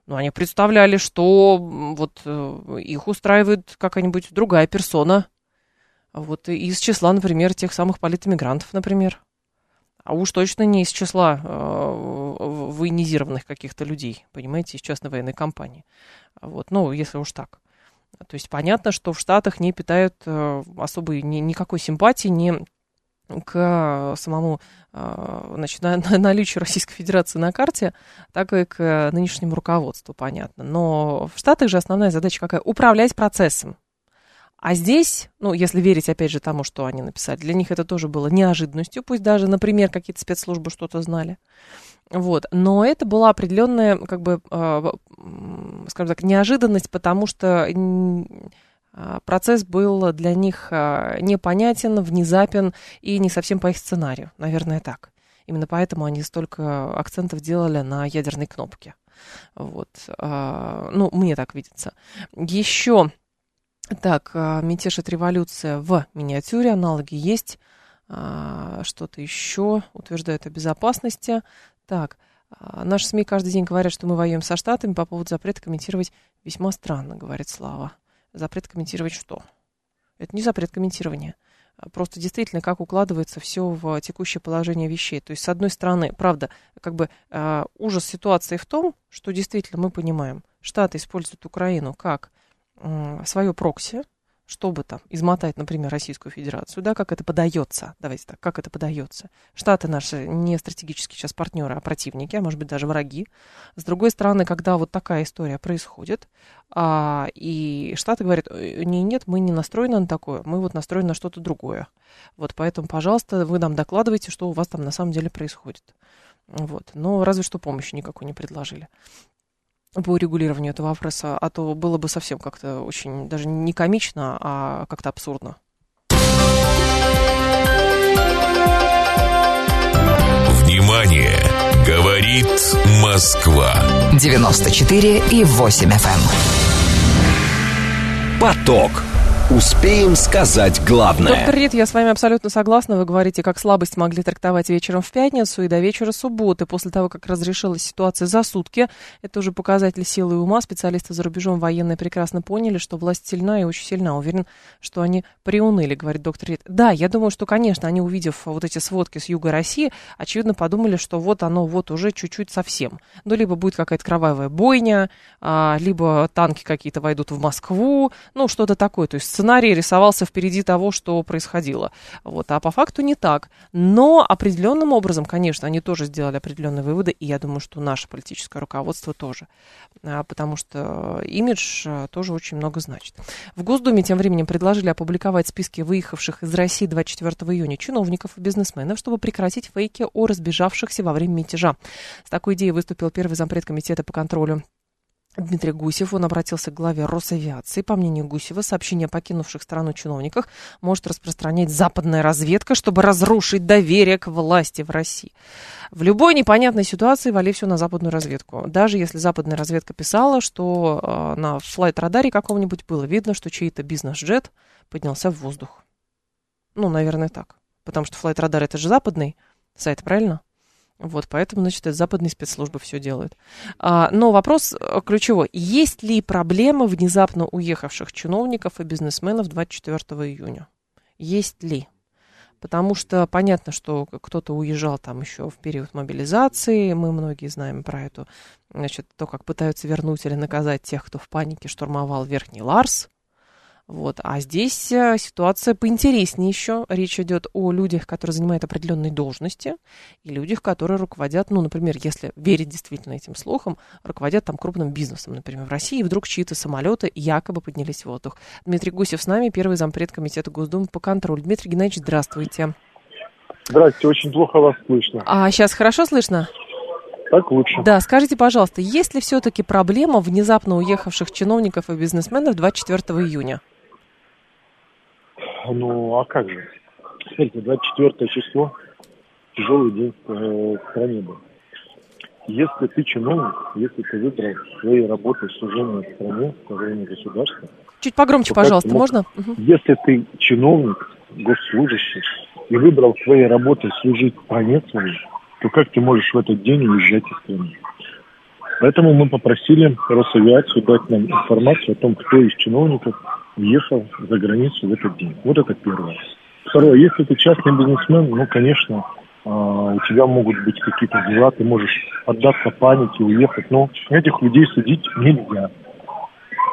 S1: Ну, они представляли, что вот э, их устраивает какая-нибудь другая персона, вот из числа, например, тех самых политэмигрантов, например. А уж точно не из числа э, военизированных каких-то людей, понимаете, из частной военной компании. Вот, ну, если уж так. То есть понятно, что в Штатах не питают э, особой ни, никакой симпатии ни к самому э, значит, на, на наличию Российской Федерации на карте, так и к нынешнему руководству, понятно. Но в Штатах же основная задача какая? Управлять процессом. А здесь, ну, если верить, опять же, тому, что они написали, для них это тоже было неожиданностью, пусть даже, например, какие-то спецслужбы что-то знали. Вот. Но это была определенная, как бы, э, скажем так, неожиданность, потому что а, процесс был для них а, непонятен, внезапен и не совсем по их сценарию. Наверное, так. Именно поэтому они столько акцентов делали на ядерной кнопке. Вот. Ну, мне так видится. Еще так, а, мятеж от революция в миниатюре, аналоги есть. А, что-то еще утверждают о безопасности. Так, а, наши СМИ каждый день говорят, что мы воюем со Штатами по поводу запрета комментировать. Весьма странно, говорит Слава. Запрет комментировать что? Это не запрет комментирования. Просто действительно, как укладывается все в текущее положение вещей. То есть, с одной стороны, правда, как бы ужас ситуации в том, что действительно мы понимаем, Штаты используют Украину как свое прокси, чтобы там измотать, например, Российскую Федерацию, да, как это подается, давайте так, как это подается. Штаты наши не стратегические сейчас партнеры, а противники, а может быть даже враги. С другой стороны, когда вот такая история происходит, а, и Штаты говорят, «Э, не, нет, мы не настроены на такое, мы вот настроены на что-то другое. Вот поэтому, пожалуйста, вы нам докладывайте, что у вас там на самом деле происходит. Вот. Но разве что помощи никакой не предложили по урегулированию этого вопроса, а то было бы совсем как-то очень даже не комично, а как-то абсурдно.
S2: Внимание! Говорит Москва.
S5: 94 и 8 FM.
S2: Эм. Поток. Успеем сказать главное.
S1: Доктор Рид, я с вами абсолютно согласна. Вы говорите, как слабость могли трактовать вечером в пятницу и до вечера субботы. После того, как разрешилась ситуация за сутки, это уже показатель силы и ума. Специалисты за рубежом военные прекрасно поняли, что власть сильна и очень сильна. Уверен, что они приуныли, говорит доктор Рид. Да, я думаю, что, конечно, они, увидев вот эти сводки с юга России, очевидно подумали, что вот оно вот уже чуть-чуть совсем. Ну, либо будет какая-то кровавая бойня, а, либо танки какие-то войдут в Москву, ну, что-то такое. То есть сценарий рисовался впереди того, что происходило. Вот. А по факту не так. Но определенным образом, конечно, они тоже сделали определенные выводы, и я думаю, что наше политическое руководство тоже. А, потому что имидж а, тоже очень много значит. В Госдуме тем временем предложили опубликовать списки выехавших из России 24 июня чиновников и бизнесменов, чтобы прекратить фейки о разбежавшихся во время мятежа. С такой идеей выступил первый зампред комитета по контролю Дмитрий Гусев, он обратился к главе Росавиации. По мнению Гусева, сообщение о покинувших страну чиновниках может распространять западная разведка, чтобы разрушить доверие к власти в России. В любой непонятной ситуации вали все на западную разведку. Даже если западная разведка писала, что э, на флайт-радаре каком-нибудь было видно, что чей-то бизнес-джет поднялся в воздух. Ну, наверное, так. Потому что флайт-радар это же западный сайт, правильно? Вот, поэтому, значит, это западные спецслужбы все делают. А, но вопрос э, ключевой. Есть ли проблемы внезапно уехавших чиновников и бизнесменов 24 июня? Есть ли? Потому что понятно, что кто-то уезжал там еще в период мобилизации. Мы многие знаем про эту, значит, то, как пытаются вернуть или наказать тех, кто в панике штурмовал Верхний Ларс. Вот. А здесь э, ситуация поинтереснее еще. Речь идет о людях, которые занимают определенные должности, и людях, которые руководят, ну, например, если верить действительно этим слухам, руководят там крупным бизнесом, например, в России, и вдруг чьи-то самолеты якобы поднялись в воздух. Дмитрий Гусев с нами, первый зампред комитета Госдумы по контролю. Дмитрий Геннадьевич, здравствуйте.
S8: Здравствуйте, очень плохо вас слышно.
S1: А сейчас хорошо слышно?
S8: Так лучше.
S1: Да, скажите, пожалуйста, есть ли все-таки проблема внезапно уехавших чиновников и бизнесменов 24 июня?
S8: Ну, а как же? Смотрите, 24 число, тяжелый день в стране был. Если ты чиновник, если ты выбрал своей работой служение стране, в служение государства...
S1: Чуть погромче, пожалуйста, мог... можно?
S8: Если ты чиновник, госслужащий, и выбрал своей работой служить стране своей, то как ты можешь в этот день уезжать из страны? Поэтому мы попросили Росавиацию дать нам информацию о том, кто из чиновников уехал за границу в этот день. Вот это первое. Второе, если ты частный бизнесмен, ну, конечно, а, у тебя могут быть какие-то дела, ты можешь отдаться панике, уехать, но этих людей судить нельзя.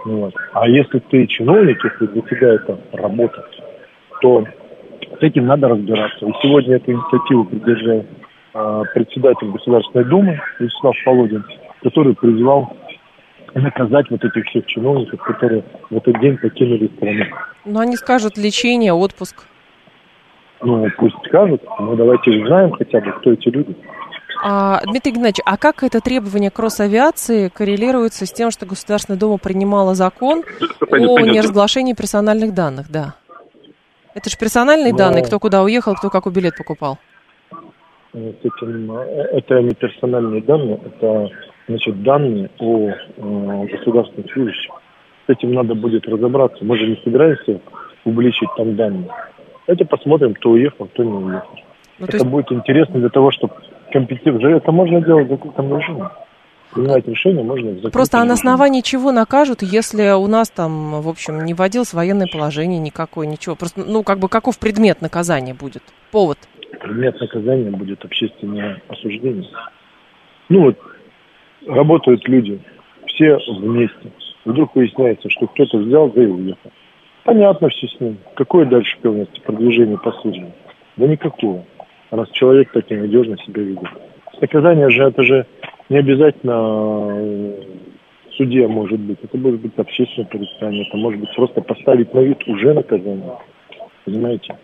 S8: Вот. А если ты чиновник, если для тебя это работа, то с этим надо разбираться. И сегодня эту инициативу поддержал э, председатель Государственной Думы Вячеслав Полодин, который призвал наказать вот этих всех чиновников, которые в этот день покинули страну.
S1: Ну, они скажут лечение, отпуск.
S8: Ну, пусть скажут, но давайте узнаем хотя бы, кто эти люди.
S1: А, Дмитрий Геннадьевич, а как это требование к Росавиации коррелируется с тем, что Государственная Дума принимала закон о неразглашении персональных данных, да? Это же персональные но... данные, кто куда уехал, кто какой билет покупал.
S8: С этим, э, это не персональные данные, это значит, данные о э, государственных служащих. С этим надо будет разобраться. Мы же не собираемся публичить там данные. Давайте посмотрим, кто уехал, кто не уехал. Ну, это есть... будет интересно для того, чтобы компетентно... Это можно делать в закрытом режиме. Принимать решение можно в
S1: Просто а на основании чего накажут, если у нас там, в общем, не вводилось военное положение никакое, ничего. Просто, ну, как бы, каков предмет наказания будет? Повод?
S8: Предмет наказания будет общественное осуждение. Ну, вот работают люди, все вместе. Вдруг выясняется, что кто-то взял, да и уехал. Понятно все с ним. Какое дальше певности продвижение по службе? Да никакого. Раз человек так ненадежно себя ведет. Наказание же, это же не обязательно э, суде может быть. Это может быть общественное порицание. Это может быть просто поставить на вид уже наказание. Понимаете?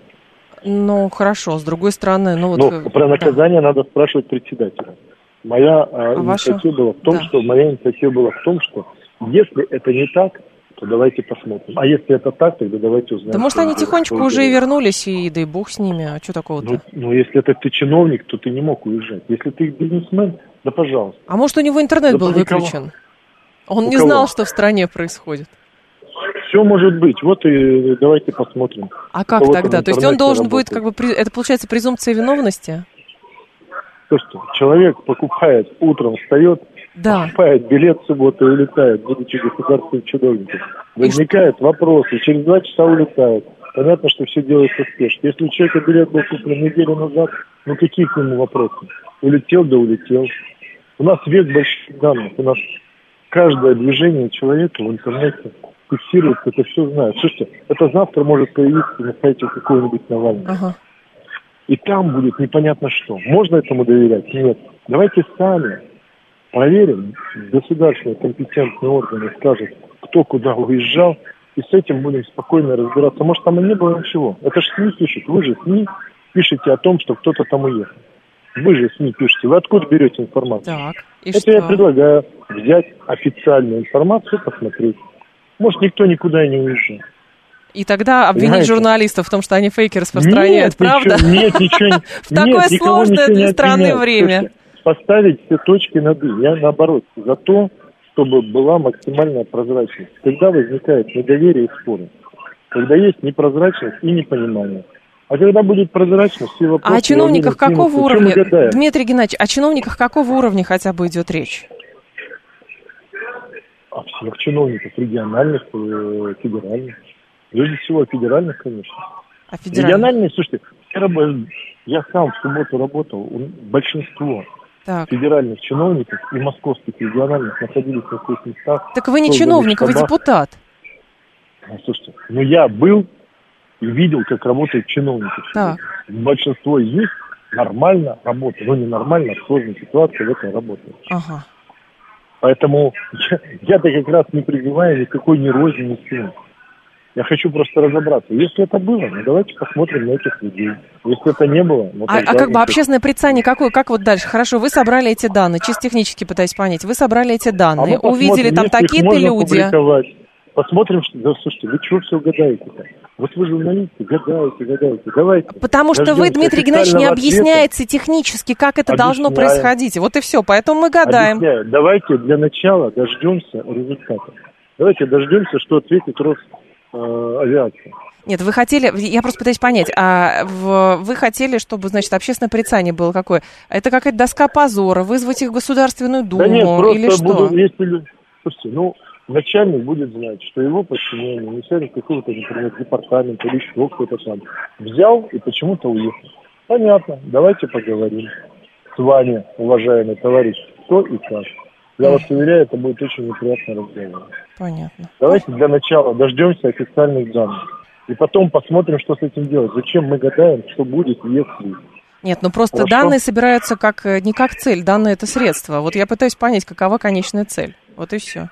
S1: Ну, хорошо. С другой стороны, ну вот...
S8: Но про наказание да. надо спрашивать председателя. Моя а, инициатива ваша... была в том, да. что моя инициатива была в том, что если это не так, то давайте посмотрим. А если это так, тогда давайте узнаем.
S1: Да может они тихонечко уже и вернулись, и дай бог с ними, а что такого-то?
S8: Ну, ну, если это ты чиновник, то ты не мог уезжать. Если ты бизнесмен, Да пожалуйста.
S1: А может, у него интернет
S8: Да
S1: был выключен? Он
S8: У
S1: не
S8: кого?
S1: знал, что в стране происходит.
S8: Все может быть. Вот и давайте посмотрим.
S1: А как тогда? То есть он должен будет,
S8: работает.
S1: как бы, это получается презумпция виновности?
S8: Слушайте, человек покупает, утром встает,
S1: Да.
S8: покупает билет в субботу и улетает, будучи государственным чиновником. Возникают вопросы, через два часа улетает. Понятно, что все делается спешно. Если у человека билет был куплен неделю назад, ну какие к нему вопросы? Улетел, да улетел. У нас век больших данных. У нас каждое движение человека в интернете фиксируется, это все знает. Слушайте, это завтра может появиться на сайте какого-нибудь Навального.
S1: Ага.
S8: И там будет непонятно что. Можно этому доверять? Нет. Давайте сами проверим, государственные компетентные органы скажут, кто куда уезжал, и с этим будем спокойно разбираться. Может, там и не было ничего. Это же СМИ пишет. Вы же СМИ пишете о том, что кто-то там уехал. Вы же СМИ пишете. Вы откуда берете информацию?
S1: Так, и
S8: Это
S1: что?
S8: я предлагаю взять официальную информацию, посмотреть. Может, никто никуда и не уезжал.
S1: И тогда обвинить
S8: Понимаете?
S1: журналистов в том, что они фейки распространяют,
S8: Нет,
S1: правда?
S8: ничего- нет, ничего
S1: В такое сложное для страны время.
S8: Поставить все точки над «и». Я наоборот за то, чтобы была максимальная прозрачность. Когда возникает недоверие и споры? Когда есть непрозрачность и непонимание. А когда будет прозрачность, все вопросы...
S1: А о чиновниках какого
S8: снимутся.
S1: Уровня? Дмитрий Геннадьевич, о чиновниках какого уровня хотя бы идет речь?
S8: О всех чиновников, региональных, э, федеральных. Прежде всего, федеральных, конечно.
S1: О федеральных?
S8: Региональные, слушайте, я, сам в субботу работал, большинство
S1: Так.
S8: федеральных чиновников и московских региональных находились на своих местах.
S1: Так вы не чиновник, вы депутат.
S8: Ну, слушайте, ну я был и видел, как работают чиновники.
S1: Так.
S8: Большинство из них нормально работают. Ну, не нормально, а в сложной ситуации в этом работают.
S1: Ага.
S8: Поэтому я-то как раз не призываю никакой ни розни, ни силы. Я хочу просто разобраться. Если это было, ну давайте посмотрим на этих людей. Если это не было, ну
S1: А, а как бы общественное прицание какое? Как вот дальше? Хорошо, вы собрали эти данные, чисто технически пытаюсь понять. Вы собрали эти
S8: А
S1: данные,
S8: посмотрим,
S1: увидели там такие-то люди.
S8: Посмотрим, что... Да, слушайте, вы чего все гадаете-то? Вот вы журналисты, гадаете, гадаете. Давайте.
S1: Потому что вы, Дмитрий Геннадьевич, не
S8: официального ответа.
S1: объясняете технически, как это должно
S8: Объясняем.
S1: происходить. Вот и все. Поэтому мы гадаем.
S8: Объясняю. Давайте для начала дождемся результата. Давайте дождемся, что ответит Росавиация.
S1: Нет, вы хотели, я просто пытаюсь понять, а вы хотели, чтобы, значит, общественное порицание было какое? Это какая-то доска позора, вызвать их в Государственную Думу
S8: Да нет, просто
S1: или что?
S8: буду, если. Слушайте, ну, начальник будет знать, что его подчиненный, начальник какого-то, например, департамента или еще кто-то там, взял и почему-то уехал. Понятно, давайте поговорим с вами, уважаемый товарищ, кто и как. Я вас уверяю, это будет очень неприятный разговор.
S1: Понятно.
S8: Давайте для начала дождемся официальных данных. И потом посмотрим, что с этим делать. Зачем мы гадаем, что будет, если...
S1: Нет, ну просто
S8: Хорошо.
S1: данные собираются как э, не как цель, данные это средство. Вот я пытаюсь понять, какова конечная цель. Вот и все.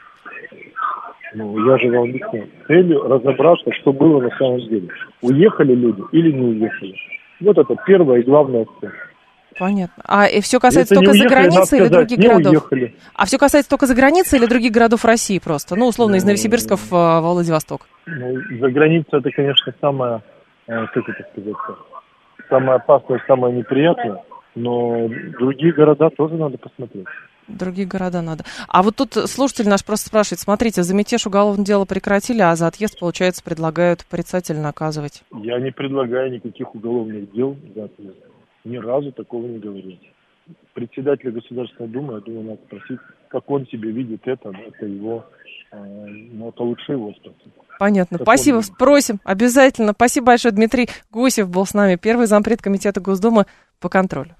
S8: Ну, я же вам объяснил. Целью разобраться, что было на самом деле. Уехали люди или не уехали. Вот это первая и главная цель.
S1: Понятно. А все касается
S8: Если не
S1: только за
S8: уехали,
S1: границей или
S8: сказать,
S1: других городов?
S8: уехали.
S1: А все касается только за границей или других городов России просто? Ну, условно, из Новосибирска в, э, во Владивосток.
S8: Ну, за границей это, конечно, самое, э, как это сказать, самое опасное, самое неприятное. Но другие города тоже надо посмотреть.
S1: Другие города надо. А вот тут слушатель наш просто спрашивает, смотрите, за мятеж уголовное дело прекратили, а за отъезд, получается, предлагают порицательно наказывать.
S8: Я не предлагаю никаких уголовных дел за отъезд. Ни разу такого не говорил. Председателя Государственной Думы, я думаю, надо спросить, как он себе видит это. Это его, э, ну, это лучше его спросить.
S1: Понятно.
S8: Как
S1: Спасибо,
S8: он-
S1: спросим. Обязательно. Спасибо большое. Дмитрий Гусев был с нами, первый зампред комитета Госдумы по контролю.